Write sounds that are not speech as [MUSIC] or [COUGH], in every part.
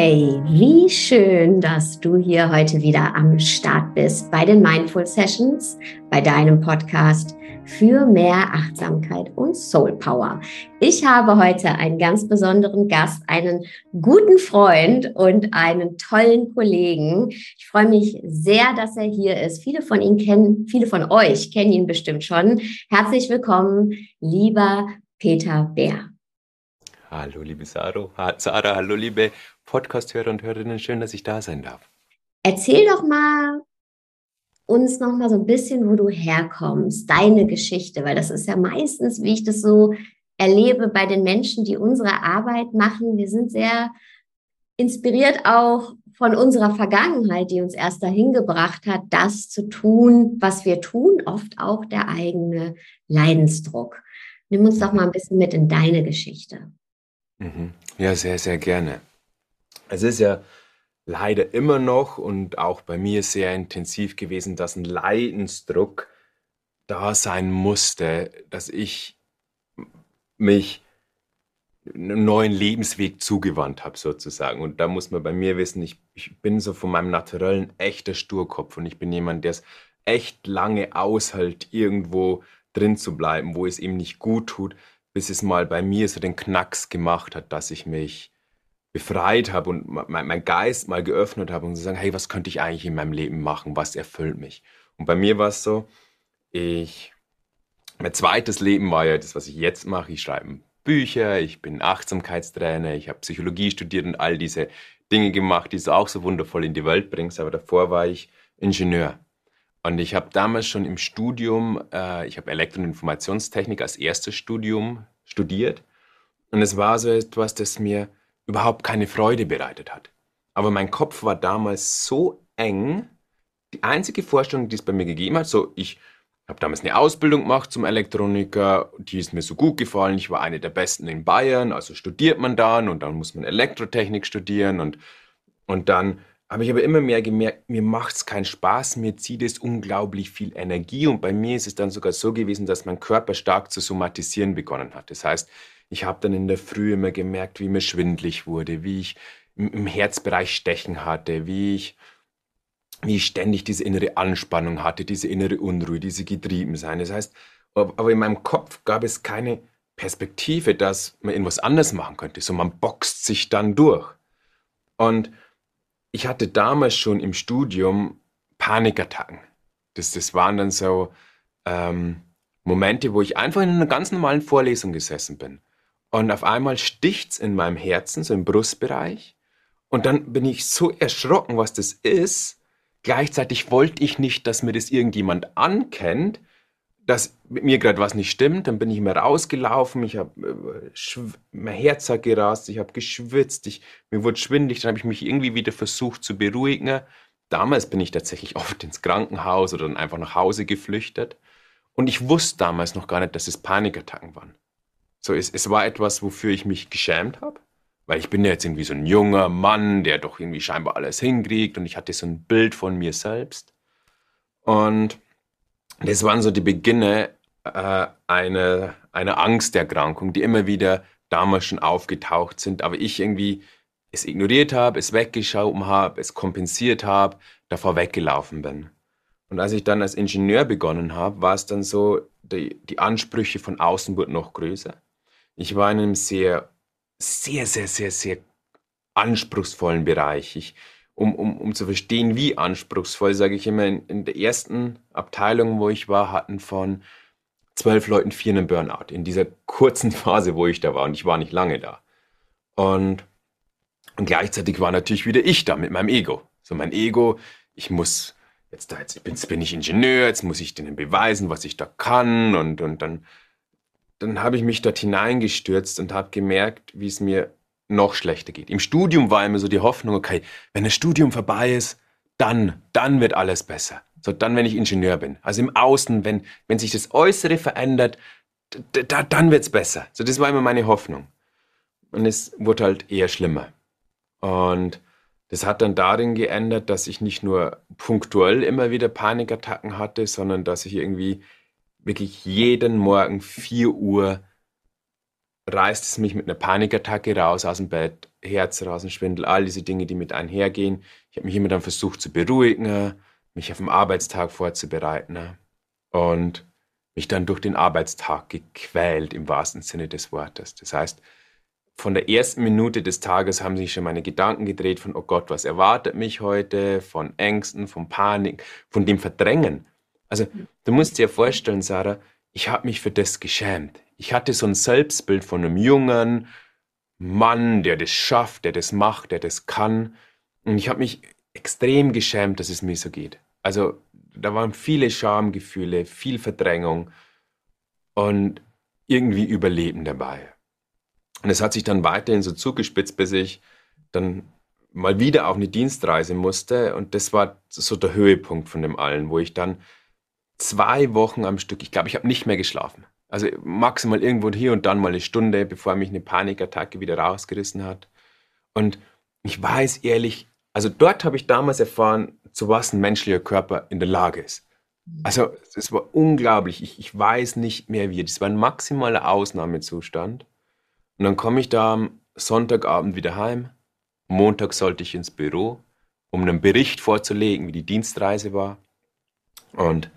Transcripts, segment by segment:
Hey, wie schön, dass du hier heute wieder am Start bist bei den Mindful Sessions, bei deinem Podcast für mehr Achtsamkeit und Soul Power. Ich habe heute einen ganz besonderen Gast, einen guten Freund und einen tollen Kollegen. Ich freue mich sehr, dass er hier ist. Viele von Ihnen kennen, viele von euch kennen ihn bestimmt schon. Herzlich willkommen, lieber Peter Bär. Hallo, liebe Sarah. Sarah, hallo, liebe Podcast-Hörer und Hörerinnen. Schön, dass ich da sein darf. Erzähl doch mal uns noch mal so ein bisschen, wo du herkommst, deine Geschichte, weil das ist ja meistens, wie ich das so erlebe bei den Menschen, die unsere Arbeit machen. Wir sind sehr inspiriert auch von unserer Vergangenheit, die uns erst dahin gebracht hat, das zu tun, was wir tun, oft auch der eigene Leidensdruck. Nimm uns doch mal ein bisschen mit in deine Geschichte. Mhm. Ja, sehr, sehr gerne. Es ist ja leider immer noch und auch bei mir sehr intensiv gewesen, dass ein Leidensdruck da sein musste, dass ich mich einem neuen Lebensweg zugewandt habe sozusagen. Und da muss man bei mir wissen, ich, ich bin so von meinem Naturellen echter Sturkopf und ich bin jemand, der es echt lange aushält, irgendwo drin zu bleiben, wo es ihm nicht gut tut, bis es mal bei mir so den Knacks gemacht hat, dass ich mich befreit habe und mein, mein Geist mal geöffnet habe und zu sagen, hey, was könnte ich eigentlich in meinem Leben machen? Was erfüllt mich? Und bei mir war es so, ich, mein zweites Leben war ja das, was ich jetzt mache. Ich schreibe Bücher, ich bin Achtsamkeitstrainer, ich habe Psychologie studiert und all diese Dinge gemacht, die du auch so wundervoll in die Welt bringst. Aber davor war ich Ingenieur. Und ich habe damals schon im Studium, äh, ich habe Elektro- und Informationstechnik als erstes Studium studiert. Und es war so etwas, das mir überhaupt keine Freude bereitet hat. Aber mein Kopf war damals so eng, die einzige Vorstellung, die es bei mir gegeben hat, so ich habe damals eine Ausbildung gemacht zum Elektroniker, die ist mir so gut gefallen, ich war eine der besten in Bayern, also studiert man dann und dann muss man Elektrotechnik studieren und, und dann habe ich aber immer mehr gemerkt, mir macht es keinen Spaß, mir zieht es unglaublich viel Energie und bei mir ist es dann sogar so gewesen, dass mein Körper stark zu somatisieren begonnen hat. Das heißt, ich habe dann in der Früh immer gemerkt, wie mir schwindlig wurde, wie ich im Herzbereich Stechen hatte, wie ich, wie ich ständig diese innere Anspannung hatte, diese innere Unruhe, diese Getriebensein. Das heißt, aber in meinem Kopf gab es keine Perspektive, dass man irgendwas anders machen könnte. So, man boxt sich dann durch. Und ich hatte damals schon im Studium Panikattacken. Das, das waren dann so ähm, Momente, wo ich einfach in einer ganz normalen Vorlesung gesessen bin. Und auf einmal sticht's in meinem Herzen, so im Brustbereich. Und dann bin ich so erschrocken, was das ist. Gleichzeitig wollte ich nicht, dass mir das irgendjemand ankennt, dass mit mir gerade was nicht stimmt. Dann bin ich mir rausgelaufen, ich habe äh, mein Herz hat gerast, ich habe geschwitzt, ich, mir wurde schwindlig. Dann habe ich mich irgendwie wieder versucht zu beruhigen. Damals bin ich tatsächlich [LAUGHS] oft ins Krankenhaus oder dann einfach nach Hause geflüchtet. Und ich wusste damals noch gar nicht, dass es Panikattacken waren. So, es, es war etwas, wofür ich mich geschämt habe. Weil ich bin ja jetzt irgendwie so ein junger Mann, der doch irgendwie scheinbar alles hinkriegt und ich hatte so ein Bild von mir selbst. Und das waren so die Beginne äh, einer, einer Angsterkrankung, die immer wieder damals schon aufgetaucht sind, aber ich irgendwie es ignoriert habe, es weggeschoben habe, es kompensiert habe, davor weggelaufen bin. Und als ich dann als Ingenieur begonnen habe, war es dann so, die, die Ansprüche von außen wurden noch größer. Ich war in einem sehr, sehr, sehr, sehr, sehr anspruchsvollen Bereich. Ich, um, um, um zu verstehen, wie anspruchsvoll, sage ich immer, in, in, der ersten Abteilung, wo ich war, hatten von zwölf Leuten vier einen Burnout. In dieser kurzen [LAUGHS] Phase, wo ich da war. Und ich war nicht lange da. Und, und gleichzeitig war natürlich wieder ich da mit meinem Ego. So mein Ego, ich muss jetzt da, jetzt bin, jetzt bin ich Ingenieur, jetzt muss ich denen beweisen, was ich da kann. Und, und dann dann habe ich mich dort hineingestürzt und habe gemerkt, wie es mir noch schlechter geht. Im Studium war immer so die Hoffnung, okay, wenn das Studium vorbei ist, dann, dann wird alles besser. So, dann, wenn ich Ingenieur bin. Also im Außen, wenn, wenn sich das Äußere verändert, da, dann wird's besser. So, das war immer meine Hoffnung. Und es wurde halt eher schlimmer. Und das hat dann darin geändert, dass ich nicht nur punktuell immer wieder Panikattacken hatte, sondern dass ich irgendwie wirklich jeden Morgen 4 Uhr reißt es mich mit einer Panikattacke raus aus dem Bett, Herzrasenschwindel, all diese Dinge, die mit einhergehen. Ich habe mich immer dann versucht zu beruhigen, mich auf den Arbeitstag vorzubereiten und mich dann durch den Arbeitstag gequält im wahrsten Sinne des Wortes. Das heißt, von der ersten Minute des Tages haben sich schon meine Gedanken gedreht von, oh Gott, was erwartet mich heute, von Ängsten, von Panik, von dem Verdrängen. Also du musst dir vorstellen, Sarah, ich habe mich für das geschämt. Ich hatte so ein Selbstbild von einem jungen Mann, der das schafft, der das macht, der das kann. Und ich habe mich extrem geschämt, dass es mir so geht. Also da waren viele Schamgefühle, viel Verdrängung und irgendwie Überleben dabei. Und es hat sich dann weiterhin so zugespitzt, bis ich dann mal wieder auf eine Dienstreise musste. Und das war so der Höhepunkt von dem allen, wo ich dann zwei Wochen am Stück, ich glaube, ich habe nicht mehr geschlafen. Also maximal irgendwo hier und dann mal eine Stunde, bevor mich eine Panikattacke wieder rausgerissen hat. Und ich weiß ehrlich, also dort habe ich damals erfahren, zu was ein menschlicher Körper in der Lage ist. Also es war unglaublich. Ich, ich weiß nicht mehr wie. Das war ein maximaler Ausnahmezustand. Und dann komme ich da am Sonntagabend wieder heim. Montag sollte ich ins Büro, um einen Bericht vorzulegen, wie die Dienstreise war. Und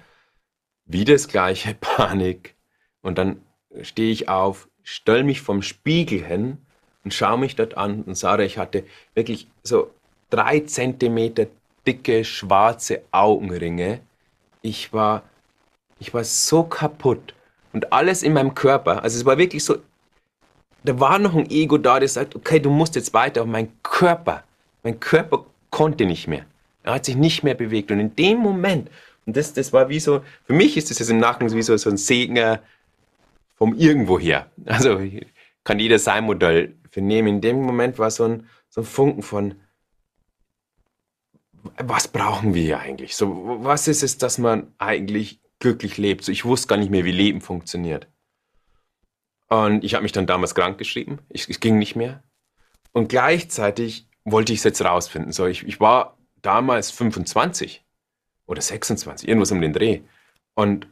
wieder das gleiche [LAUGHS] Panik. Und dann stehe ich auf, stelle mich vom Spiegel hin und schaue mich dort an und sage, ich hatte wirklich so drei Zentimeter dicke schwarze Augenringe. Ich war, ich war so kaputt und alles in meinem Körper. Also es war wirklich so da war noch ein Ego da, das sagt, okay, du musst jetzt weiter, aber mein Körper, mein Körper konnte nicht mehr. Er hat sich nicht mehr bewegt. Und in dem Moment, und das, das war wie so, für mich ist das jetzt im Nachgang wie so, so ein Segen vom Irgendwoher. Also kann jeder sein Modell vernehmen. In dem Moment war so ein, so ein Funken von, was brauchen wir hier eigentlich? So, was ist es, dass man eigentlich glücklich lebt? So, ich wusste gar nicht mehr, wie Leben funktioniert. Und ich habe mich dann damals krank geschrieben. Ich, es ging nicht mehr. Und gleichzeitig wollte ich es jetzt rausfinden. So, ich, ich war damals 25 oder 26, irgendwas um den Dreh. Und,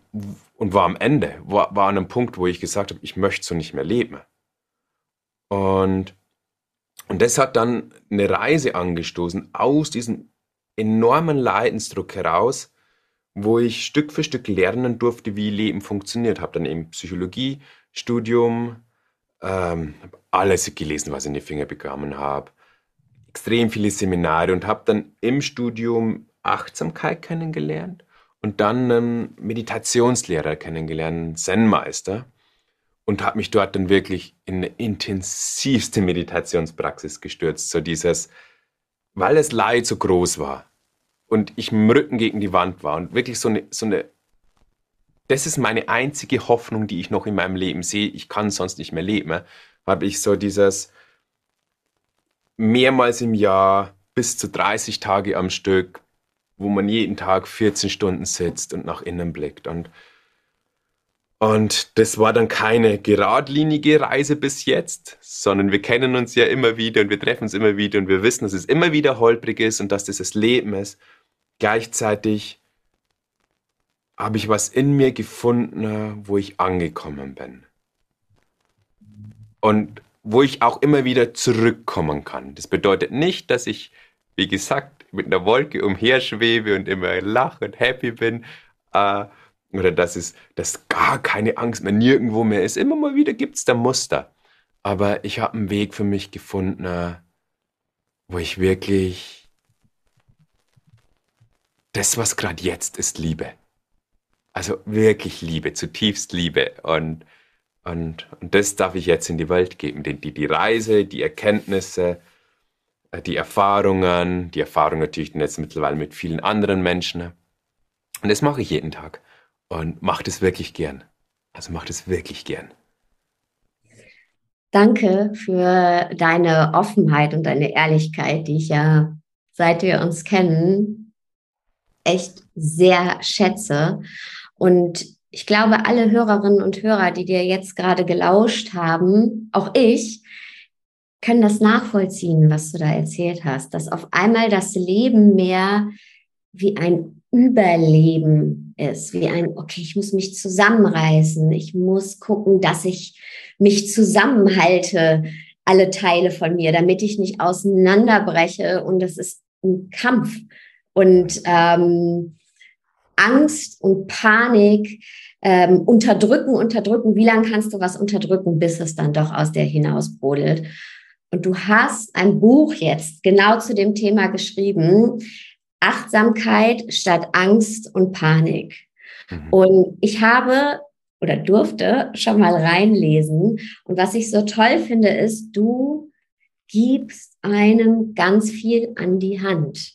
und war am Ende, war, war an einem Punkt, wo ich gesagt habe, ich möchte so nicht mehr leben. Und, und das hat dann eine Reise angestoßen aus diesem enormen Leidensdruck heraus, wo ich Stück für Stück lernen durfte, wie Leben funktioniert. Habe dann eben Psychologie Studium, ähm, alles gelesen, was ich in die Finger bekommen habe. Extrem viele Seminare und habe dann im Studium Achtsamkeit kennengelernt und dann einen Meditationslehrer kennengelernt, einen Zen-Meister und habe mich dort dann wirklich in eine intensivste Meditationspraxis gestürzt. So dieses, weil das Leid so groß war und ich dem Rücken gegen die Wand war und wirklich so eine, so eine das ist meine einzige Hoffnung, die ich noch in meinem Leben sehe. Ich kann sonst nicht mehr leben. Habe ich so dieses mehrmals im Jahr bis zu 30 Tage am Stück, wo man jeden Tag 14 Stunden sitzt und nach innen blickt. Und, und das war dann keine geradlinige Reise bis jetzt, sondern wir kennen uns ja immer wieder und wir treffen uns immer wieder und wir wissen, dass es immer wieder holprig ist und dass das das Leben ist. Gleichzeitig habe ich was in mir gefunden, wo ich angekommen bin. Und wo ich auch immer wieder zurückkommen kann. Das bedeutet nicht, dass ich, wie gesagt, mit einer Wolke umherschwebe und immer lache und happy bin. Äh, oder dass es dass gar keine Angst mehr nirgendwo mehr ist. Immer mal wieder gibt es da Muster. Aber ich habe einen Weg für mich gefunden, wo ich wirklich das, was gerade jetzt ist, liebe. Also wirklich Liebe, zutiefst Liebe. Und, und, und das darf ich jetzt in die Welt geben. Die, die, die Reise, die Erkenntnisse, äh, die Erfahrungen, die Erfahrungen natürlich jetzt mittlerweile mit vielen anderen Menschen. Und das mache ich jeden Tag. Und mache das wirklich gern. Also mache das wirklich gern. Danke für deine Offenheit und deine Ehrlichkeit, die ich ja, seit wir uns kennen, echt sehr schätze. Und ich glaube, alle Hörerinnen und Hörer, die dir jetzt gerade gelauscht haben, auch ich, können das nachvollziehen, was du da erzählt hast, dass auf einmal das Leben mehr wie ein Überleben ist, wie ein, okay, ich muss mich zusammenreißen, ich muss gucken, dass ich mich zusammenhalte, alle Teile von mir, damit ich nicht auseinanderbreche. Und das ist ein Kampf. Und ähm, Angst und Panik ähm, unterdrücken, unterdrücken. Wie lange kannst du was unterdrücken, bis es dann doch aus dir hinausbrodelt? Und du hast ein Buch jetzt genau zu dem Thema geschrieben. Achtsamkeit statt Angst und Panik. Mhm. Und ich habe oder durfte schon mal reinlesen. Und was ich so toll finde, ist, du gibst einem ganz viel an die Hand.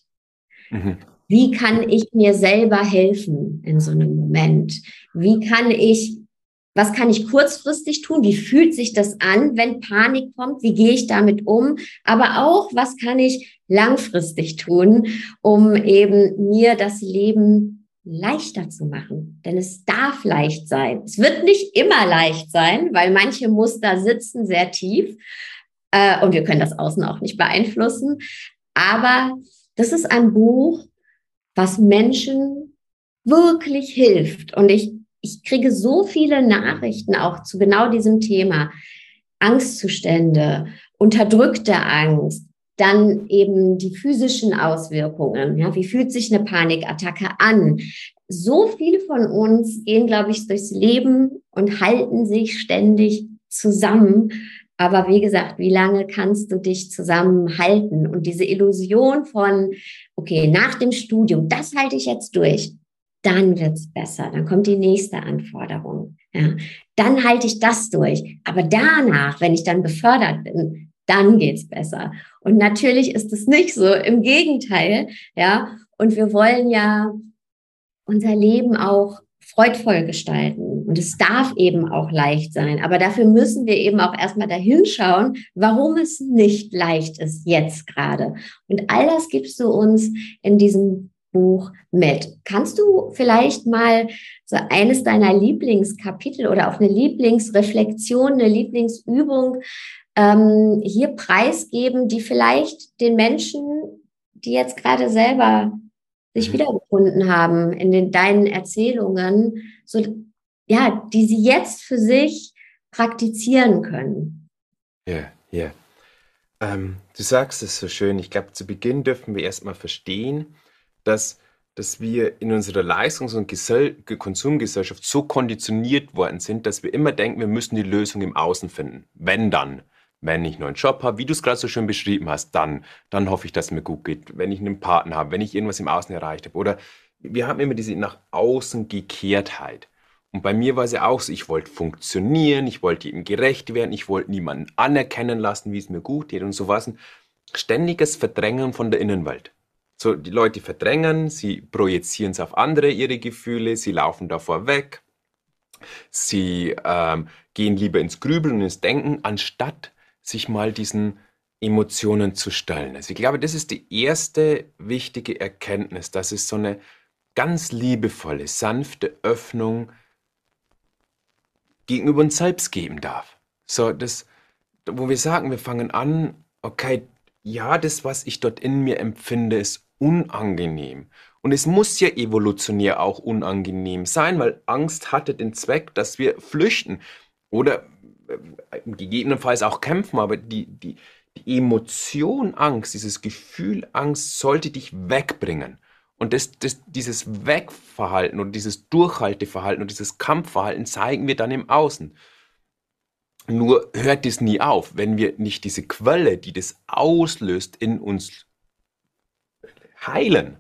Mhm. Wie kann ich mir selber helfen in so einem Moment? Wie kann ich, was kann ich kurzfristig tun? Wie fühlt sich das an, wenn Panik kommt? Wie gehe ich damit um? Aber auch, was kann ich langfristig tun, um eben mir das Leben leichter zu machen. Denn es darf leicht sein. Es wird nicht immer leicht sein, weil manche Muster sitzen sehr tief äh, und wir können das Außen auch nicht beeinflussen. Aber das ist ein Buch, was Menschen wirklich hilft. Und ich, ich kriege so viele Nachrichten auch zu genau diesem Thema. Angstzustände, unterdrückte Angst, dann eben die physischen Auswirkungen. Ja, wie fühlt sich eine Panikattacke an? So viele von uns gehen, glaube ich, durchs Leben und halten sich ständig zusammen. Aber wie gesagt, wie lange kannst du dich zusammenhalten? Und diese Illusion von, okay, nach dem Studium, das halte ich jetzt durch, dann wird's besser. Dann kommt die nächste Anforderung. Ja, dann halte ich das durch. Aber danach, wenn ich dann befördert bin, dann geht's besser. Und natürlich ist es nicht so. Im Gegenteil, ja. Und wir wollen ja unser Leben auch freudvoll gestalten. Und es darf eben auch leicht sein. Aber dafür müssen wir eben auch erstmal dahin schauen, warum es nicht leicht ist jetzt gerade. Und all das gibst du uns in diesem Buch mit. Kannst du vielleicht mal so eines deiner Lieblingskapitel oder auch eine Lieblingsreflexion, eine Lieblingsübung ähm, hier preisgeben, die vielleicht den Menschen, die jetzt gerade selber sich mhm. wiedergefunden haben in den, deinen Erzählungen, so, ja, die sie jetzt für sich praktizieren können. Ja, ja. Ähm, du sagst es so schön. Ich glaube, zu Beginn dürfen wir erstmal verstehen, dass, dass wir in unserer Leistungs- und Gesell Konsumgesellschaft so konditioniert worden sind, dass wir immer denken, wir müssen die Lösung im Außen finden. Wenn dann. Wenn ich einen neuen Job habe, wie du es gerade so schön beschrieben hast, dann, dann hoffe ich, dass es mir gut geht. Wenn ich einen Partner habe, wenn ich irgendwas im Außen erreicht habe. Oder wir haben immer diese nach außen Gekehrtheit. Und bei mir war es ja auch so, ich wollte funktionieren, ich wollte ihm gerecht werden, ich wollte niemanden anerkennen lassen, wie es mir gut geht und sowas. Ständiges Verdrängen von der Innenwelt. So, die Leute verdrängen, sie projizieren es auf andere, ihre Gefühle, sie laufen davor weg, sie ähm, gehen lieber ins Grübeln und ins Denken, anstatt sich mal diesen Emotionen zu stellen. Also ich glaube, das ist die erste wichtige Erkenntnis, dass es so eine ganz liebevolle, sanfte Öffnung gegenüber uns selbst geben darf. So, das, wo wir sagen, wir fangen an, okay, ja, das, was ich dort in mir empfinde, ist unangenehm. Und es muss ja evolutionär auch unangenehm sein, weil Angst hatte den Zweck, dass wir flüchten. Oder äh, gegebenenfalls auch kämpfen, aber die, die, die Emotion Angst, dieses Gefühl Angst sollte dich wegbringen. Und das, das, dieses Wegverhalten und dieses Durchhalteverhalten und dieses Kampfverhalten zeigen wir dann im Außen. Nur hört es nie auf, wenn wir nicht diese Quelle, die das auslöst, in uns heilen.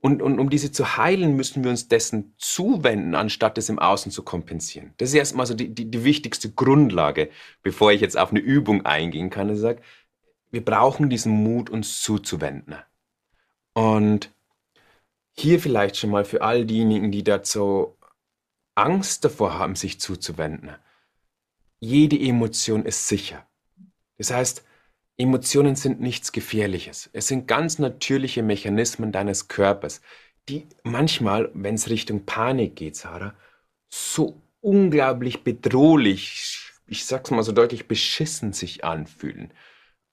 Und, und um diese zu heilen, müssen wir uns dessen zuwenden, anstatt es im Außen zu kompensieren. Das ist erstmal so die, die, die wichtigste Grundlage, bevor ich jetzt auf eine Übung eingehen kann. Ich sage, wir brauchen diesen Mut, uns zuzuwenden. Und hier vielleicht schon mal für all diejenigen, die dazu Angst davor haben, sich zuzuwenden. Jede Emotion ist sicher. Das heißt, Emotionen sind nichts Gefährliches. Es sind ganz natürliche Mechanismen deines Körpers, die manchmal, wenn es Richtung Panik geht, Sarah, so unglaublich bedrohlich, ich sag's mal so deutlich, beschissen sich anfühlen.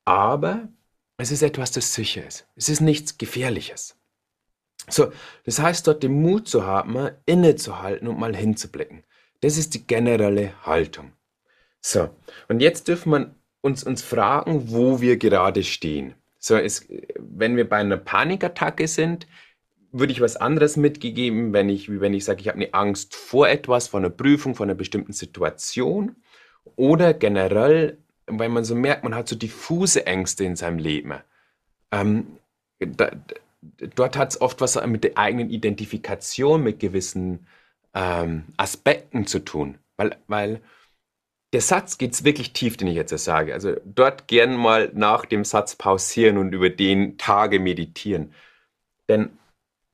Aber es ist etwas, das sicher ist. Es ist nichts Gefährliches. So, das heißt, dort den Mut zu haben, innezuhalten und mal hinzublicken. Das ist die generelle Haltung. So, und jetzt dürfen wir uns, uns fragen, wo wir gerade stehen. So, es, wenn wir bei einer Panikattacke sind, würde ich was anderes mitgegeben, wenn ich, wenn ich sage, ich habe eine Angst vor etwas, vor einer Prüfung, vor einer bestimmten Situation. Oder generell, weil man so merkt, man hat so diffuse Ängste in seinem Leben. Ähm, da, dort hat es oft was mit der eigenen Identifikation mit gewissen ähm, Aspekten zu tun. Weil, weil der Satz geht wirklich tief, den ich jetzt sage. Also dort gern mal nach dem Satz pausieren und über den Tage meditieren. Denn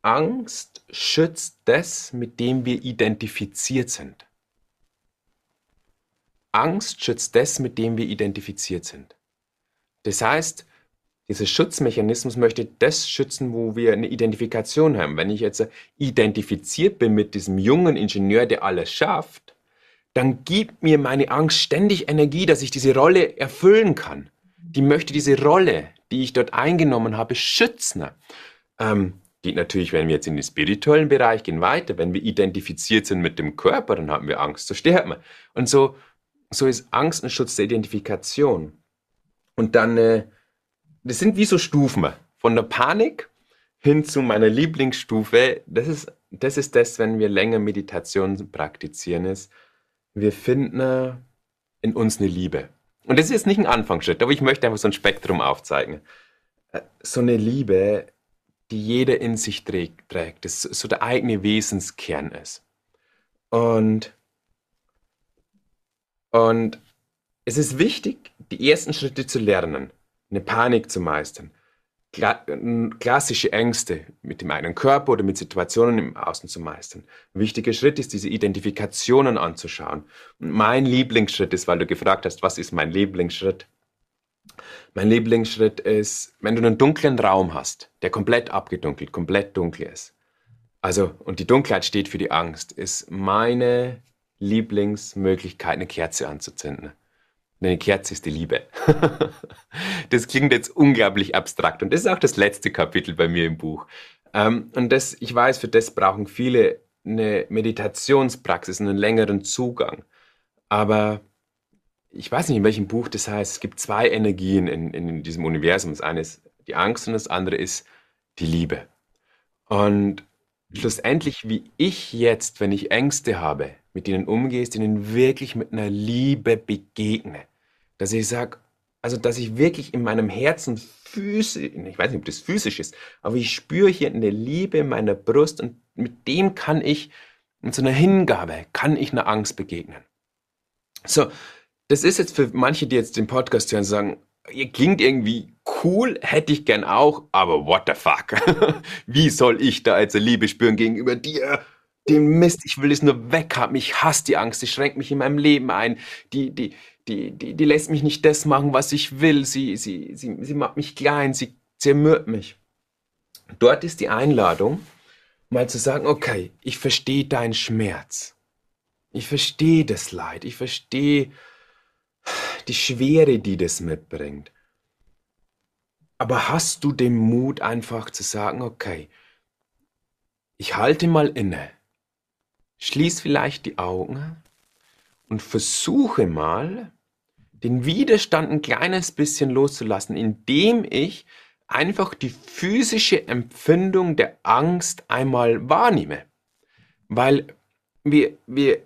Angst schützt das, mit dem wir identifiziert sind. Angst schützt das, mit dem wir identifiziert sind. Das heißt, dieser Schutzmechanismus möchte das schützen, wo wir eine Identifikation haben. Wenn ich jetzt identifiziert bin mit diesem jungen Ingenieur, der alles schafft, dann gibt mir meine Angst ständig Energie, dass ich diese Rolle erfüllen kann. Die möchte diese Rolle, die ich dort eingenommen habe, schützen. Ähm, geht natürlich, wenn wir jetzt in den spirituellen Bereich gehen, weiter. Wenn wir identifiziert sind mit dem Körper, dann haben wir Angst, so sterben wir. Und so, so ist Angst ein Schutz der Identifikation. Und dann äh, das sind wie so Stufen. Von der Panik hin zu meiner Lieblingsstufe. Das ist, das ist das, wenn wir länger Meditation praktizieren, ist, wir finden in uns eine Liebe. Und das ist jetzt nicht ein Anfangsschritt, aber ich möchte einfach so ein Spektrum aufzeigen. Äh, so eine Liebe, die jeder in sich trägt, trägt das so der eigene Wesenskern ist. Und, und es ist wichtig, die ersten Schritte zu lernen eine Panik zu meistern, klassische Ängste mit dem eigenen Körper oder mit Situationen im Außen zu meistern. Ein wichtiger Schritt ist, diese Identifikationen anzuschauen. Und mein Lieblingsschritt ist, weil du gefragt hast, was ist mein Lieblingsschritt? Mein Lieblingsschritt ist, wenn du einen dunklen Raum hast, der komplett abgedunkelt, komplett dunkel ist. Also, und die Dunkelheit steht für die Angst, ist meine Lieblingsmöglichkeit, eine Kerze anzuzünden. Eine Kerze ist die Liebe. [LAUGHS] das klingt jetzt unglaublich abstrakt und das ist auch das letzte Kapitel bei mir im Buch. Ähm, und das, ich weiß, für das brauchen viele eine Meditationspraxis, einen längeren Zugang. Aber ich weiß nicht, in welchem Buch das heißt. Es gibt zwei Energien in, in diesem Universum. Das eine ist die Angst und das andere ist die Liebe. Und schlussendlich, wie ich jetzt, wenn ich Ängste habe, mit denen umgehst, ihnen wirklich mit einer Liebe begegne. Dass ich sage, also dass ich wirklich in meinem Herzen physisch, ich weiß nicht, ob das physisch ist, aber ich spüre hier eine Liebe in meiner Brust und mit dem kann ich, mit so einer Hingabe, kann ich einer Angst begegnen. So, das ist jetzt für manche, die jetzt den Podcast hören, sagen, ihr klingt irgendwie cool, hätte ich gern auch, aber what the fuck? [LAUGHS] Wie soll ich da also Liebe spüren gegenüber dir? Den Mist, ich will es nur weghaben. Ich hasse die Angst, sie schränkt mich in meinem Leben ein. Die, die, die, die, die lässt mich nicht das machen, was ich will. Sie, sie, sie, sie macht mich klein, sie zermürbt mich. Dort ist die Einladung, mal zu sagen, okay, ich verstehe deinen Schmerz. Ich verstehe das Leid. Ich verstehe die Schwere, die das mitbringt. Aber hast du den Mut einfach zu sagen, okay, ich halte mal inne, schließ vielleicht die Augen und versuche mal, den Widerstand ein kleines bisschen loszulassen, indem ich einfach die physische Empfindung der Angst einmal wahrnehme. Weil wir, wir,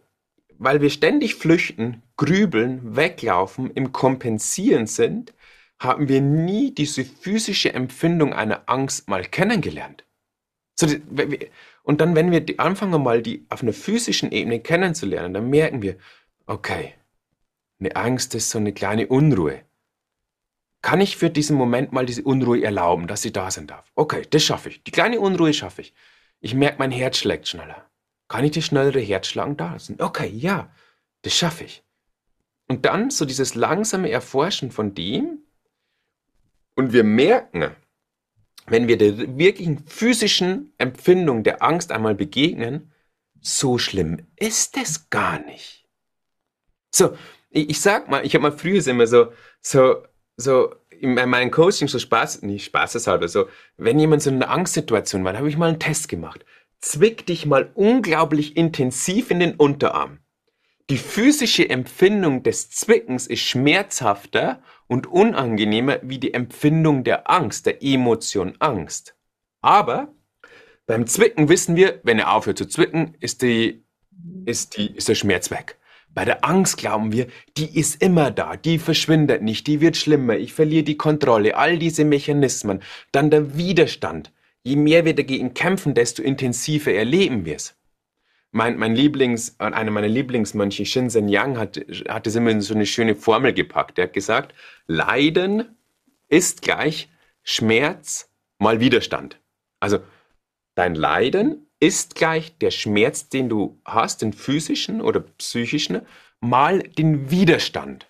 weil wir ständig flüchten, grübeln, weglaufen, im Kompensieren sind, haben wir nie diese physische Empfindung einer Angst mal kennengelernt. So, und dann, wenn wir anfangen mal die auf einer physischen Ebene kennenzulernen, dann merken wir, okay, eine Angst ist so eine kleine Unruhe. Kann ich für diesen Moment mal diese Unruhe erlauben, dass sie da sein darf? Okay, das schaffe ich. Die kleine Unruhe schaffe ich. Ich merke, mein Herz schlägt schneller. Kann ich die schnellere Herzschlagen da lassen? Okay, ja, das schaffe ich. Und dann so dieses langsame Erforschen von dem, und wir merken, wenn wir der wirklichen physischen Empfindung der Angst einmal begegnen, so schlimm ist es gar nicht. So, ich, ich sag mal, ich habe mal früher immer so, so, so in meinem Coaching so Spaß, nicht spaßeshalber, so, wenn jemand so in einer Angstsituation war, habe ich mal einen Test gemacht. Zwick dich mal unglaublich intensiv in den Unterarm. die physische Empfindung des Zwickens ist schmerzhafter und unangenehmer wie die Empfindung der Angst, der Emotion Angst. Aber beim Zwicken wissen wir, wenn er aufhört zu zwicken, ist, die, ist, die, ist der Schmerz weg. Bei der Angst glauben wir, die ist immer da, die verschwindet nicht, die wird schlimmer, ich verliere die Kontrolle, all diese Mechanismen. Dann der Widerstand. Je mehr wir dagegen kämpfen, desto intensiver erleben wir es mein, mein Lieblings, einer meiner Lieblingsmönche, Shinzen Yang, hat, hat es immer in so eine schöne Formel gepackt. Er hat gesagt, Leiden ist gleich Schmerz mal Widerstand. Also dein Leiden ist gleich der Schmerz, den du hast, den physischen oder psychischen, mal den Widerstand.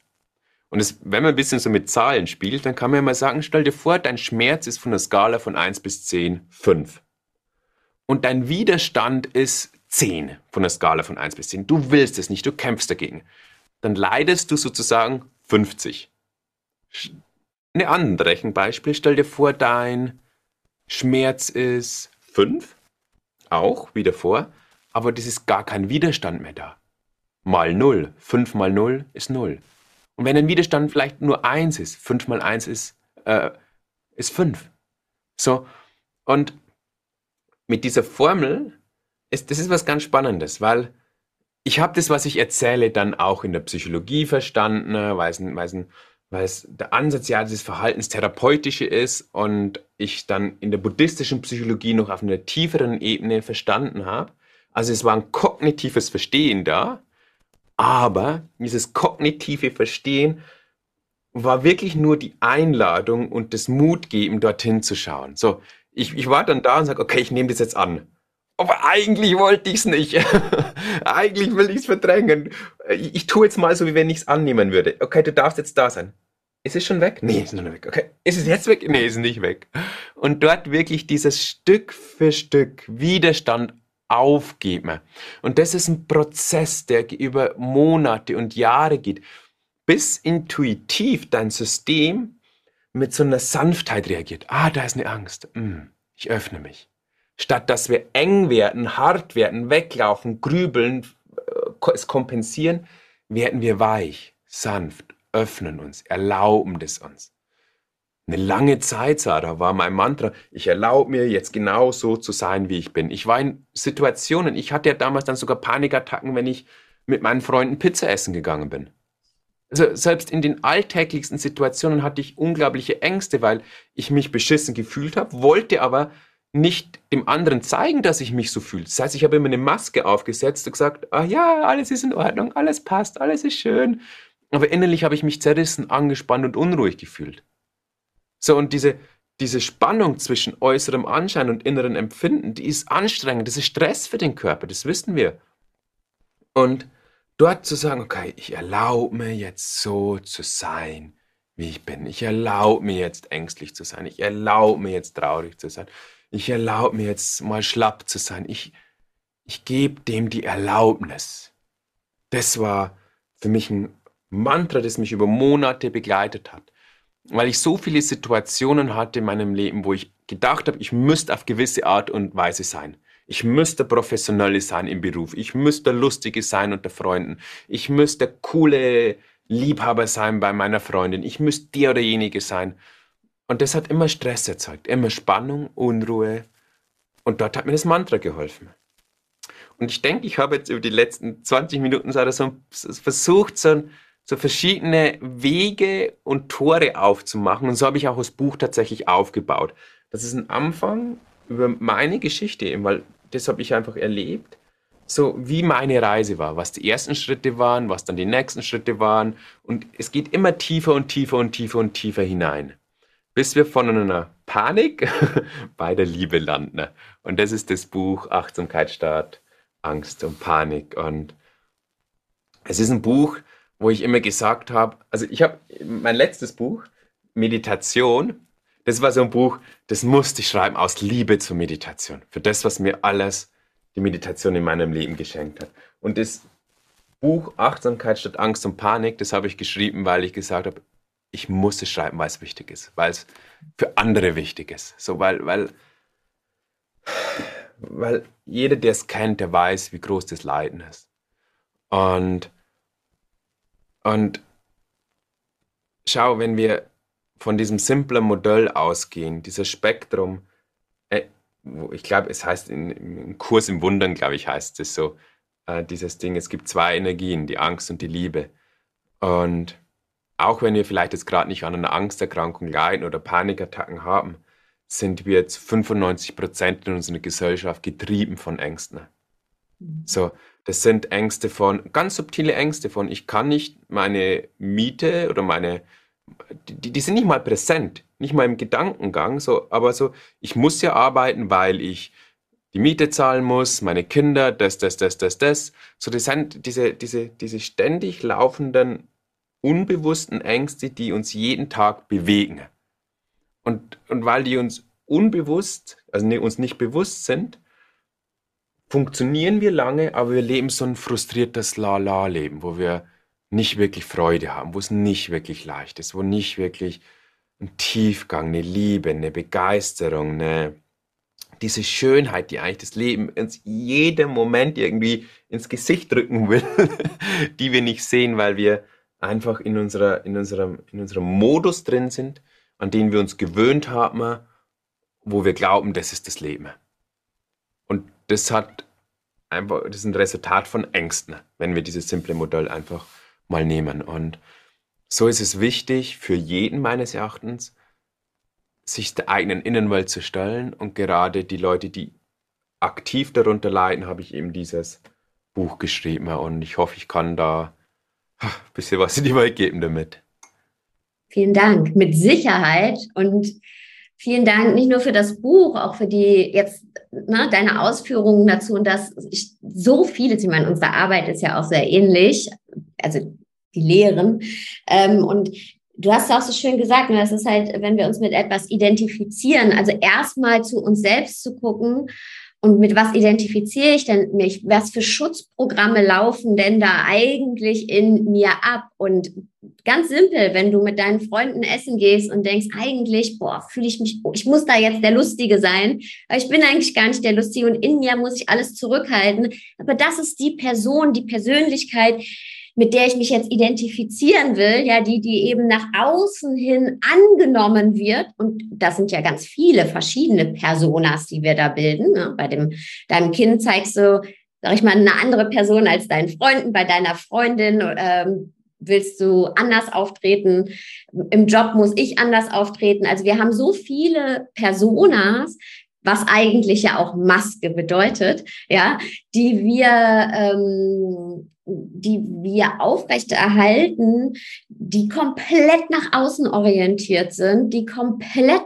Und das, wenn man ein bisschen so mit Zahlen spielt, dann kann man ja mal sagen, stell dir vor, dein Schmerz ist von der Skala von 1 bis 10, 5. Und dein Widerstand ist 10 von der Skala von 1 bis 10. Du willst es nicht, du kämpfst dagegen. Dann leidest du sozusagen 50. Ein anderes Rechenbeispiel, stell dir vor, dein Schmerz ist 5, auch wie davor, aber das ist gar kein Widerstand mehr da. Mal 0, 5 mal 0 ist 0. Und wenn ein Widerstand vielleicht nur 1 ist, 5 mal 1 ist, äh, ist 5. So, und mit dieser Formel ist, das ist was ganz Spannendes, weil ich habe das, was ich erzähle, dann auch in der Psychologie verstanden, ne, weil es, weil es, weil es der Ansatz ja des Verhaltenstherapeutische ist und ich dann in der buddhistischen Psychologie noch auf einer tieferen Ebene verstanden habe. Also es war ein kognitives Verstehen da, aber dieses kognitive Verstehen war wirklich nur die Einladung und das Mutgeben, dorthin zu schauen. So, ich, ich war dann da und sage, okay, ich nehme das jetzt an. Aber eigentlich wollte ich es nicht. [LAUGHS] eigentlich will ich es verdrängen. Ich, ich tue jetzt mal so, wie wenn ich es annehmen würde. Okay, du darfst jetzt da sein. Ist es schon weg? Nee, ist noch nicht weg. Okay. Ist es jetzt weg? Nee, ist nicht weg. Und dort wirklich dieses Stück für Stück Widerstand aufgeben. Und das ist ein Prozess, der über Monate und Jahre geht, bis intuitiv dein System mit so einer Sanftheit reagiert. Ah, da ist eine Angst. Hm, ich öffne mich. Statt dass wir eng werden, hart werden, weglaufen, grübeln, äh, es kompensieren, werden wir weich, sanft, öffnen uns, erlauben es uns. Eine lange Zeit, Sarah, war mein Mantra, ich erlaube mir jetzt genau so zu sein, wie ich bin. Ich war in Situationen, ich hatte ja damals dann sogar Panikattacken, wenn ich mit meinen Freunden Pizza essen gegangen bin. Also selbst in den alltäglichsten Situationen hatte ich unglaubliche Ängste, weil ich mich beschissen gefühlt habe, wollte aber nicht dem anderen zeigen, dass ich mich so fühle. Das heißt, ich habe immer eine Maske aufgesetzt und gesagt, ah ja, alles ist in Ordnung, alles passt, alles ist schön. Aber innerlich habe ich mich zerrissen, angespannt und unruhig gefühlt. So, und diese, diese Spannung zwischen äußerem Anschein und inneren Empfinden, die ist anstrengend, das ist Stress für den Körper, das wissen wir. Und dort zu sagen, okay, ich erlaube mir jetzt so zu sein, wie ich bin. Ich erlaube mir jetzt ängstlich zu sein. Ich erlaube mir jetzt traurig zu sein ich erlaube mir jetzt mal schlapp zu sein. Ich, ich gebe dem die Erlaubnis. Das war für mich ein Mantra, das mich über Monate begleitet hat. Weil ich so viele Situationen hatte in meinem Leben, wo ich gedacht habe, ich müsste auf gewisse Art und Weise sein. Ich müsste professionell sein im Beruf. Ich müsste lustige sein unter Freunden. Ich müsste coole Liebhaber sein bei meiner Freundin. Ich müsste der oder jenige sein. Und das hat immer Stress erzeugt, immer Spannung, Unruhe. Und dort hat mir das Mantra geholfen. Und ich denke, ich habe jetzt über die letzten 20 Minuten so, versucht, so, so verschiedene Wege und Tore aufzumachen. Und so habe ich auch das Buch tatsächlich aufgebaut. Das ist ein Anfang über meine Geschichte, eben, weil das habe ich einfach erlebt. So wie meine Reise war, was die ersten Schritte waren, was dann die nächsten Schritte waren. Und es geht immer tiefer und tiefer und tiefer und tiefer hinein bis wir von einer Panik [LAUGHS] bei der Liebe landen. Und das ist das Buch Achtsamkeit statt Angst und Panik. Und es ist ein Buch, wo ich immer gesagt habe, also ich habe mein letztes Buch, Meditation, das war so ein Buch, das musste ich schreiben aus Liebe zur Meditation. Für das, was mir alles die Meditation in meinem Leben geschenkt hat. Und das Buch Achtsamkeit statt Angst und Panik, das habe ich geschrieben, weil ich gesagt habe, ich muss es schreiben, weil es wichtig ist, weil es für andere wichtig ist. So, weil, weil, weil jeder, der es kennt, der weiß, wie groß das Leiden ist. Und Und schau, wenn wir von diesem simplen Modell ausgehen, dieses Spektrum, äh, ich glaube, es heißt in, im Kurs im Wundern, glaube ich, heißt es so, äh, dieses Ding, es gibt zwei Energien, die Angst und die Liebe. Und auch wenn wir vielleicht jetzt gerade nicht an einer Angsterkrankung leiden oder Panikattacken haben, sind wir jetzt 95 Prozent in unserer Gesellschaft getrieben von Ängsten. Mhm. So, das sind Ängste von, ganz subtile Ängste von, ich kann nicht meine Miete oder meine, die, die sind nicht mal präsent, nicht mal im Gedankengang, so, aber so, ich muss ja arbeiten, weil ich die Miete zahlen muss, meine Kinder, das, das, das, das, das. So, das sind diese, diese, diese ständig laufenden, unbewussten Ängste, die uns jeden Tag bewegen. Und, und weil die uns unbewusst, also uns nicht bewusst sind, funktionieren wir lange, aber wir leben so ein frustriertes La-La-Leben, wo wir nicht wirklich Freude haben, wo es nicht wirklich leicht ist, wo nicht wirklich ein Tiefgang, eine Liebe, eine Begeisterung, eine, diese Schönheit, die eigentlich das Leben in jedem Moment irgendwie ins Gesicht drücken will, [LAUGHS] die wir nicht sehen, weil wir einfach in, unserer, in, unserem, in unserem Modus drin sind, an den wir uns gewöhnt haben, wo wir glauben, das ist das Leben. Und das hat einfach, das ist ein Resultat von Ängsten, wenn wir dieses simple Modell einfach mal nehmen. Und so ist es wichtig für jeden meines Erachtens, sich der eigenen Innenwelt zu stellen. Und gerade die Leute, die aktiv darunter leiden, habe ich eben dieses Buch geschrieben. Und ich hoffe, ich kann da bisschen was in die Welt geben damit. Vielen Dank. Mit Sicherheit. Und vielen Dank nicht nur für das Buch, auch für die jetzt ne, deine Ausführungen dazu und dass so vieles, ich meine, unsere Arbeit ist ja auch sehr ähnlich, also die Lehren. Ähm, und du hast auch so schön gesagt, ne, das ist halt, wenn wir uns mit etwas identifizieren, also erstmal zu uns selbst zu gucken und mit was identifiziere ich denn mich? Was für Schutzprogramme laufen denn da eigentlich in mir ab? Und ganz simpel, wenn du mit deinen Freunden essen gehst und denkst, eigentlich, boah, fühle ich mich, ich muss da jetzt der Lustige sein, aber ich bin eigentlich gar nicht der Lustige und in mir muss ich alles zurückhalten. Aber das ist die Person, die Persönlichkeit, mit der ich mich jetzt identifizieren will, ja, die, die eben nach außen hin angenommen wird. Und das sind ja ganz viele verschiedene Personas, die wir da bilden. Ne? Bei dem, deinem Kind zeigst du, sag ich mal, eine andere Person als deinen Freunden, bei deiner Freundin, ähm, willst du anders auftreten? Im Job muss ich anders auftreten. Also wir haben so viele Personas, was eigentlich ja auch Maske bedeutet, ja, die wir ähm, die wir aufrechterhalten, die komplett nach außen orientiert sind, die komplett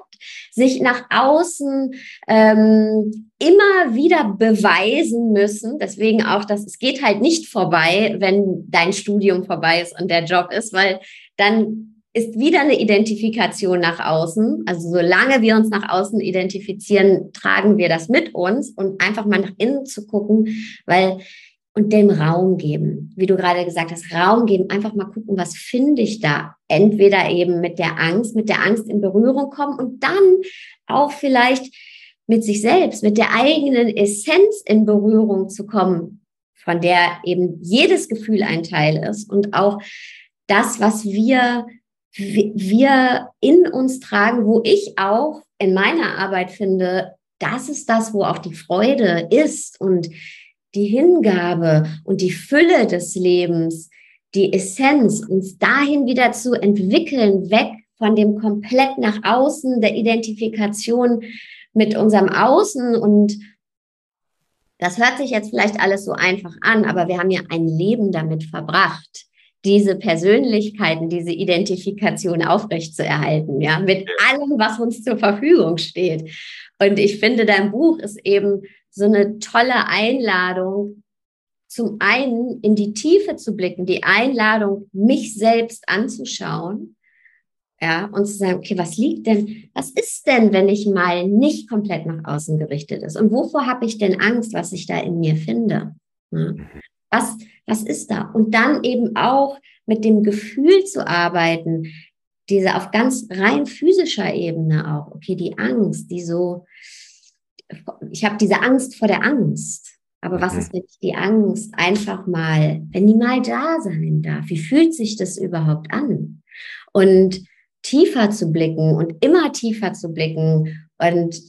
sich nach außen ähm, immer wieder beweisen müssen. Deswegen auch, dass es geht halt nicht vorbei, wenn dein Studium vorbei ist und der Job ist, weil dann ist wieder eine Identifikation nach außen. Also solange wir uns nach außen identifizieren, tragen wir das mit uns und einfach mal nach innen zu gucken, weil und dem Raum geben. Wie du gerade gesagt hast, Raum geben, einfach mal gucken, was finde ich da? Entweder eben mit der Angst, mit der Angst in Berührung kommen und dann auch vielleicht mit sich selbst, mit der eigenen Essenz in Berührung zu kommen, von der eben jedes Gefühl ein Teil ist und auch das, was wir, wir in uns tragen, wo ich auch in meiner Arbeit finde, das ist das, wo auch die Freude ist und die Hingabe und die Fülle des Lebens, die Essenz, uns dahin wieder zu entwickeln, weg von dem komplett nach außen der Identifikation mit unserem Außen und das hört sich jetzt vielleicht alles so einfach an, aber wir haben ja ein Leben damit verbracht, diese Persönlichkeiten, diese Identifikation aufrechtzuerhalten, ja, mit allem, was uns zur Verfügung steht. Und ich finde, dein Buch ist eben so eine tolle Einladung, zum einen in die Tiefe zu blicken, die Einladung, mich selbst anzuschauen, ja, und zu sagen, okay, was liegt denn, was ist denn, wenn ich mal nicht komplett nach außen gerichtet ist? Und wovor habe ich denn Angst, was ich da in mir finde? Ja? Was, was ist da? Und dann eben auch mit dem Gefühl zu arbeiten, diese auf ganz rein physischer Ebene auch, okay, die Angst, die so, ich habe diese Angst vor der Angst. Aber was mhm. ist, wenn ich die Angst einfach mal, wenn die mal da sein darf? Wie fühlt sich das überhaupt an? Und tiefer zu blicken und immer tiefer zu blicken. Und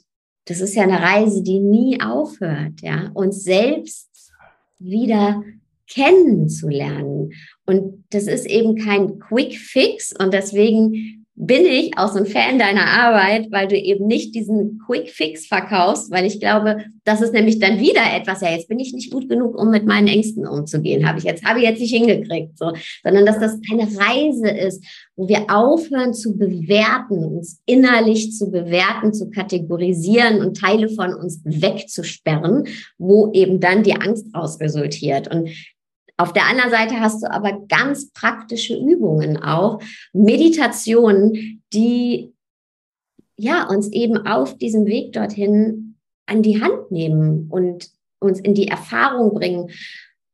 das ist ja eine Reise, die nie aufhört, ja, uns selbst wieder kennenzulernen. Und das ist eben kein Quick Fix und deswegen bin ich auch so ein Fan deiner Arbeit, weil du eben nicht diesen Quick Fix verkaufst, weil ich glaube, das ist nämlich dann wieder etwas, ja, jetzt bin ich nicht gut genug, um mit meinen Ängsten umzugehen, habe ich jetzt, habe ich jetzt nicht hingekriegt, so, sondern dass das eine Reise ist, wo wir aufhören zu bewerten, uns innerlich zu bewerten, zu kategorisieren und Teile von uns wegzusperren, wo eben dann die Angst ausresultiert. Und auf der anderen Seite hast du aber ganz praktische Übungen auch, Meditationen, die ja uns eben auf diesem Weg dorthin an die Hand nehmen und uns in die Erfahrung bringen.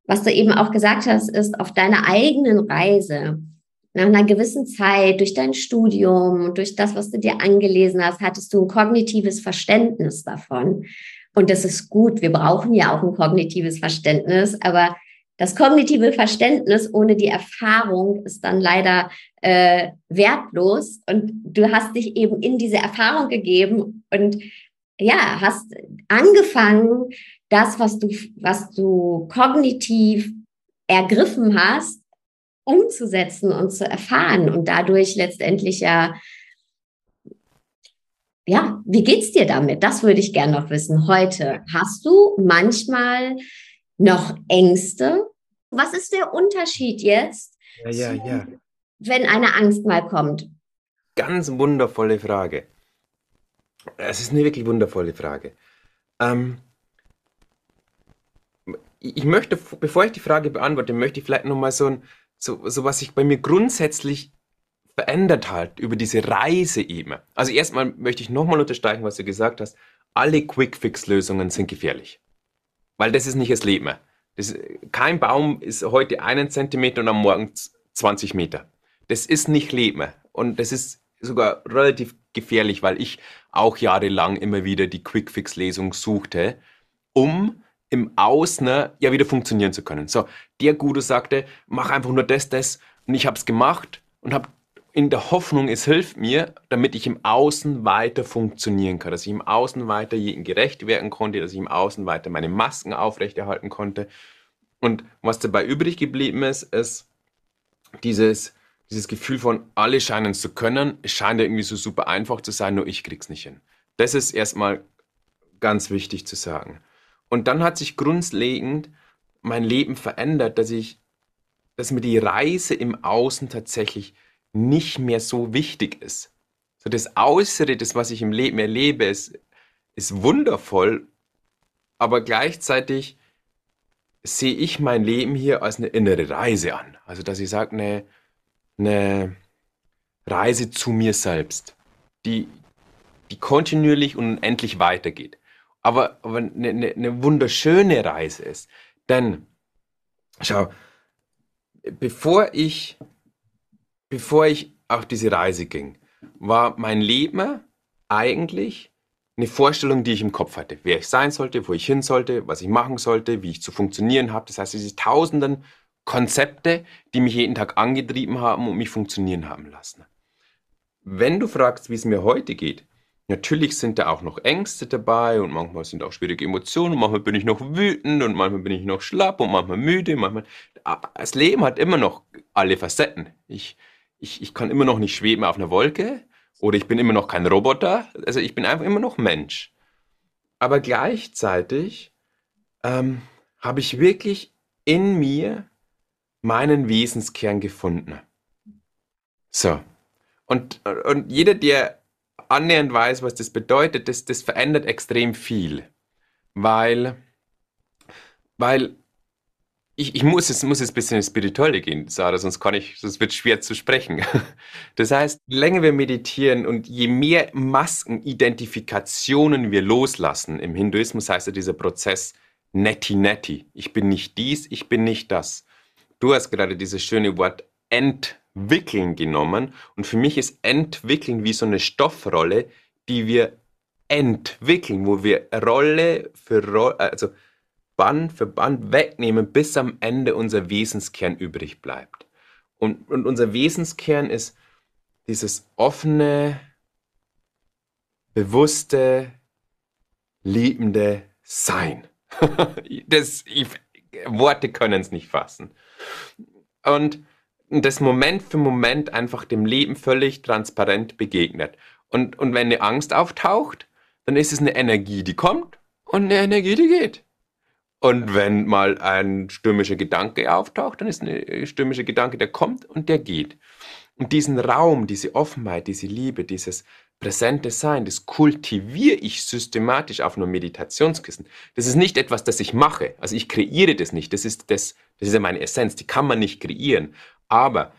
Was du eben auch gesagt hast, ist auf deiner eigenen Reise nach einer gewissen Zeit, durch dein Studium, durch das, was du dir angelesen hast, hattest du ein kognitives Verständnis davon. Und das ist gut. Wir brauchen ja auch ein kognitives Verständnis, aber das kognitive Verständnis ohne die Erfahrung ist dann leider äh, wertlos. Und du hast dich eben in diese Erfahrung gegeben und ja, hast angefangen, das, was du, was du kognitiv ergriffen hast, umzusetzen und zu erfahren und dadurch letztendlich ja ja, wie geht's dir damit? Das würde ich gerne noch wissen heute. Hast du manchmal noch Ängste? Was ist der Unterschied jetzt, ja, ja, ja. wenn eine Angst mal kommt? Ganz wundervolle Frage. Es ist eine wirklich wundervolle Frage. Ähm, ich möchte, bevor ich die Frage beantworte, möchte ich vielleicht nochmal so, ein, so, so was sich bei mir grundsätzlich verändert hat über diese Reise eben. Also erstmal möchte ich nochmal unterstreichen, was du gesagt hast. Alle Quick-Fix-Lösungen sind gefährlich. Weil das ist nicht das Leben. Das, kein Baum ist heute einen Zentimeter und am Morgen 20 Meter. Das ist nicht Leben. Und das ist sogar relativ gefährlich, weil ich auch jahrelang immer wieder die Quick-Fix-Lesung suchte, um im Außen ja wieder funktionieren zu können. So, der Guru sagte, mach einfach nur das, das. Und ich habe es gemacht und habe in der Hoffnung, es hilft mir, damit ich im Außen weiter funktionieren kann, dass ich im Außen weiter jedem gerecht werden konnte, dass ich im Außen weiter meine Masken aufrechterhalten konnte. Und was dabei übrig geblieben ist, ist dieses, dieses Gefühl von, alle scheinen es zu können, es scheint irgendwie so super einfach zu sein, nur ich krieg's nicht hin. Das ist erstmal ganz wichtig zu sagen. Und dann hat sich grundlegend mein Leben verändert, dass ich, dass mir die Reise im Außen tatsächlich nicht mehr so wichtig ist. So das Äußere, das, was ich im Leben erlebe, ist, ist wundervoll, aber gleichzeitig sehe ich mein Leben hier als eine innere Reise an. Also, dass ich sage, eine, eine Reise zu mir selbst, die, die kontinuierlich und unendlich weitergeht. Aber, aber eine, eine, eine wunderschöne Reise ist. Denn, schau, bevor ich bevor ich auf diese Reise ging, war mein Leben eigentlich eine Vorstellung, die ich im Kopf hatte. Wer ich sein sollte, wo ich hin sollte, was ich machen sollte, wie ich zu funktionieren habe. Das heißt, diese tausenden Konzepte, die mich jeden Tag angetrieben haben und mich funktionieren haben lassen. Wenn du fragst, wie es mir heute geht, natürlich sind da auch noch Ängste dabei und manchmal sind auch schwierige Emotionen, und manchmal bin ich noch wütend und manchmal bin ich noch schlapp und manchmal müde, manchmal das Leben hat immer noch alle Facetten. Ich ich, ich kann immer noch nicht schweben auf einer Wolke oder ich bin immer noch kein Roboter. Also ich bin einfach immer noch Mensch. Aber gleichzeitig ähm, habe ich wirklich in mir meinen Wesenskern gefunden. So. Und, und jeder, der annähernd weiß, was das bedeutet, das, das verändert extrem viel. Weil, weil ich, ich muss, es, muss jetzt ein bisschen ins Spirituelle gehen, Sarah, sonst kann ich, sonst wird schwer zu sprechen. [LAUGHS] Das heißt, je länger wir meditieren und je mehr Maskenidentifikationen wir loslassen, im Hinduismus heißt ja dieser Prozess Neti Neti. Ich bin nicht dies, ich bin nicht das. Du hast gerade dieses schöne Wort entwickeln genommen und für mich ist entwickeln wie so eine Stoffrolle, die wir entwickeln, wo wir Rolle für Rolle, also Band für Band wegnehmen, bis am Ende unser Wesenskern übrig bleibt. Und, und unser Wesenskern ist dieses offene, bewusste, liebende Sein. [LAUGHS] das, ich, Worte können es nicht fassen. Und das Moment für Moment einfach dem Leben völlig transparent begegnet. Und, und wenn eine Angst auftaucht, dann ist es eine Energie, die kommt und eine Energie, die geht. Und wenn mal ein stürmischer Gedanke auftaucht, dann ist ein stürmischer Gedanke, der kommt und der geht. Und diesen Raum, diese Offenheit, diese Liebe, dieses präsente Sein, das kultiviere ich systematisch auf einem Meditationskissen. Das ist nicht etwas, das ich mache. Also ich kreiere das nicht. Das ist, das, das ist ja meine Essenz. Die kann man nicht kreieren. Aber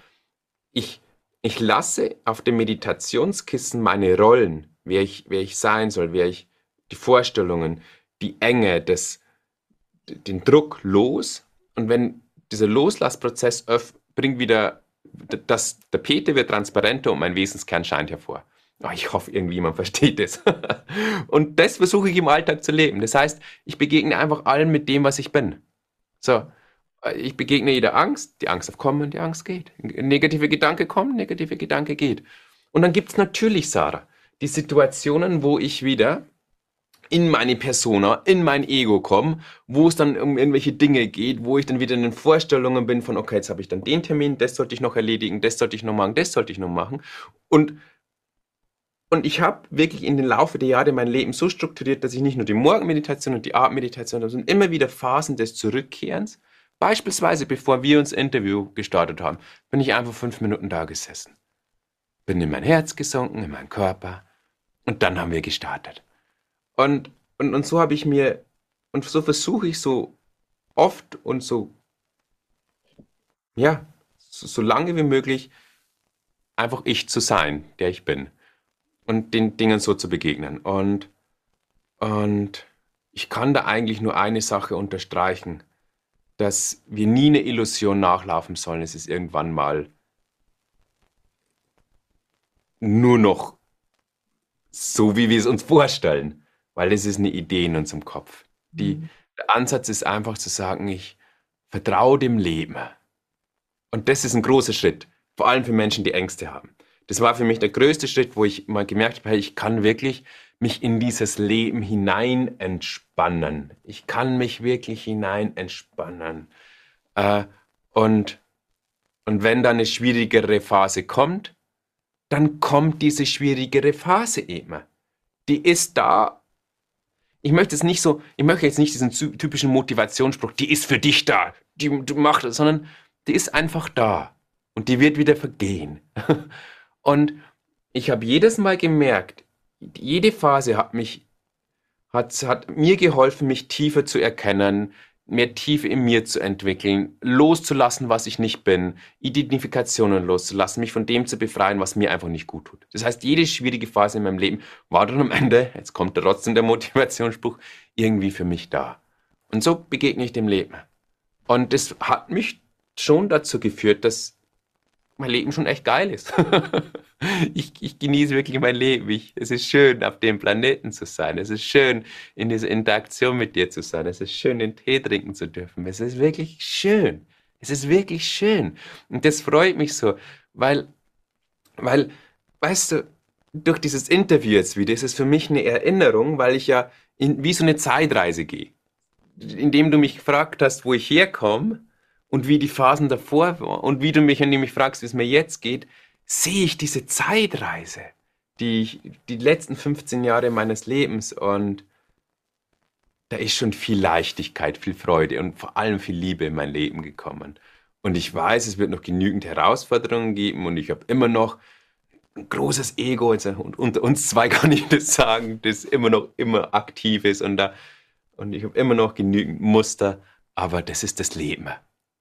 ich, ich lasse auf dem Meditationskissen meine Rollen, wer ich, wer ich sein soll, wer ich, die Vorstellungen, die Enge, das, den Druck los. Und wenn dieser Loslassprozess bringt wieder, das, der Peter wird transparenter und mein Wesenskern scheint hervor. Oh, ich hoffe, irgendwie man versteht das. [LAUGHS] und das versuche ich im Alltag zu leben. Das heißt, ich begegne einfach allen mit dem, was ich bin. So, ich begegne jeder Angst, die Angst darf kommen, die Angst geht. Negative Gedanke kommt, negative Gedanke geht. Und dann gibt es natürlich, Sarah, die Situationen, wo ich wieder in meine Persona, in mein Ego komme, wo es dann um irgendwelche Dinge geht, wo ich dann wieder in den Vorstellungen bin von, okay, jetzt habe ich dann den Termin, das sollte ich noch erledigen, das sollte ich noch machen, das sollte ich noch machen. Und, und ich habe wirklich in den Laufe der Jahre mein Leben so strukturiert, dass ich nicht nur die Morgenmeditation und die Abendmeditation habe, sondern immer wieder Phasen des Zurückkehrens. Beispielsweise, bevor wir uns Interview gestartet haben, bin ich einfach fünf Minuten da gesessen. Bin in mein Herz gesunken, in meinen Körper. Und dann haben wir gestartet. Und, und, und so habe ich mir, und so versuche ich so oft und so, ja, so, so lange wie möglich einfach ich zu sein, der ich bin. Und den Dingen so zu begegnen. Und, und ich kann da eigentlich nur eine Sache unterstreichen, dass wir nie eine Illusion nachlaufen sollen. Es ist irgendwann mal nur noch so, wie wir es uns vorstellen weil es ist eine Idee in unserem Kopf. Die, mhm. Der Ansatz ist einfach zu sagen, ich vertraue dem Leben. Und das ist ein großer Schritt, vor allem für Menschen, die Ängste haben. Das war für mich der größte Schritt, wo ich mal gemerkt habe, hey, ich kann wirklich mich in dieses Leben hinein entspannen. Ich kann mich wirklich hinein entspannen. Äh, und, und wenn dann eine schwierigere Phase kommt, dann kommt diese schwierigere Phase eben. Die ist da ich möchte es nicht so, ich möchte jetzt nicht diesen typischen Motivationsspruch, die ist für dich da, die, du machst sondern die ist einfach da und die wird wieder vergehen. [LAUGHS] und ich habe jedes Mal gemerkt, jede Phase hat mich, hat, hat mir geholfen, mich tiefer zu erkennen, mehr Tiefe in mir zu entwickeln, loszulassen, was ich nicht bin, Identifikationen loszulassen, mich von dem zu befreien, was mir einfach nicht gut tut. Das heißt, jede schwierige Phase in meinem Leben war dann am Ende, jetzt kommt trotzdem der Motivationsspruch, irgendwie für mich da. Und so begegne ich dem Leben. Und das hat mich schon dazu geführt, dass mein Leben schon echt geil ist. [LAUGHS] [LAUGHS] ich, ich genieße wirklich mein Leben. Ich, es ist schön, auf dem Planeten zu sein. Es ist schön, in dieser Interaktion mit dir zu sein. Es ist schön, den Tee trinken zu dürfen. Es ist wirklich schön. Es ist wirklich schön. Und das freut mich so, weil, weil, weißt du, durch dieses Interview jetzt wieder ist es für mich eine Erinnerung, weil ich ja in, wie so eine Zeitreise gehe. Indem du mich gefragt hast, wo ich herkomme, und wie die Phasen davor waren und wie du mich an mich fragst, wie es mir jetzt geht, sehe ich diese Zeitreise, die ich, die letzten 15 Jahre meines Lebens und da ist schon viel Leichtigkeit, viel Freude und vor allem viel Liebe in mein Leben gekommen. Und ich weiß, es wird noch genügend Herausforderungen geben und ich habe immer noch ein großes Ego, also unter uns zwei [LAUGHS] kann ich das sagen, das immer noch immer aktiv ist und, da, und ich habe immer noch genügend Muster, aber das ist das Leben.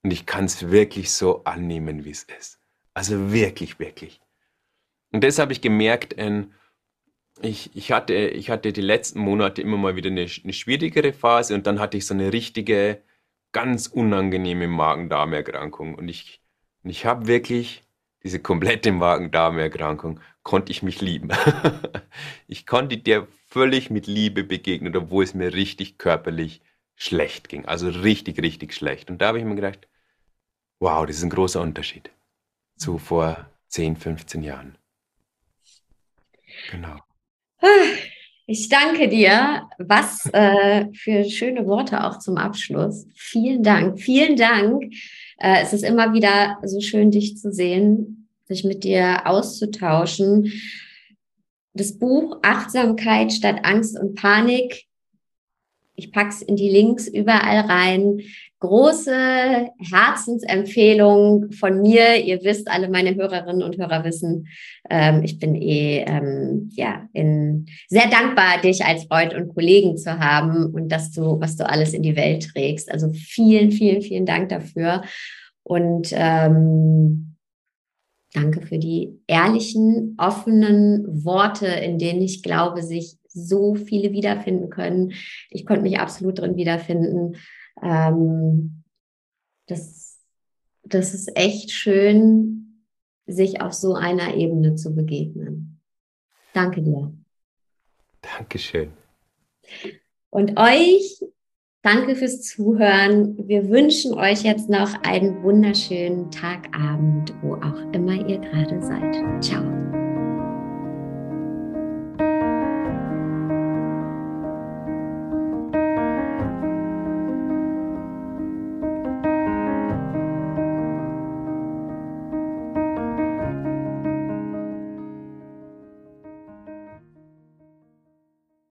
Und ich kann es wirklich so annehmen, wie es ist. Also wirklich, wirklich. Und das habe ich gemerkt, in, ich, ich, hatte, ich hatte die letzten Monate immer mal wieder eine, eine schwierigere Phase und dann hatte ich so eine richtige, ganz unangenehme Magen-Darm-Erkrankung. Und ich, ich habe wirklich diese komplette Magen-Darm-Erkrankung, konnte ich mich lieben. [LAUGHS] ich konnte dir völlig mit Liebe begegnen, obwohl es mir richtig körperlich schlecht ging. Also richtig, richtig schlecht. Und da habe ich mir gedacht, wow, das ist ein großer Unterschied zu vor 10, 15 Jahren. Genau. Ich danke dir. Was äh, für schöne Worte auch zum Abschluss. Vielen Dank. Vielen Dank. Äh, es ist immer wieder so schön, dich zu sehen, sich mit dir auszutauschen. Das Buch Achtsamkeit statt Angst und Panik ich packe es in die Links überall rein. Große Herzensempfehlung von mir. Ihr wisst, alle meine Hörerinnen und Hörer wissen, ähm, ich bin eh ähm, ja in, sehr dankbar, dich als Freund und Kollegen zu haben und dass du, was du alles in die Welt trägst. Also vielen, vielen, vielen Dank dafür. Und ähm, danke für die ehrlichen, offenen Worte, in denen ich glaube, sich so viele wiederfinden können. Ich konnte mich absolut drin wiederfinden. Ähm, das, das ist echt schön, sich auf so einer Ebene zu begegnen. Danke dir. Dankeschön. Und euch, danke fürs Zuhören. Wir wünschen euch jetzt noch einen wunderschönen Tagabend, wo auch immer ihr gerade seid. Ciao.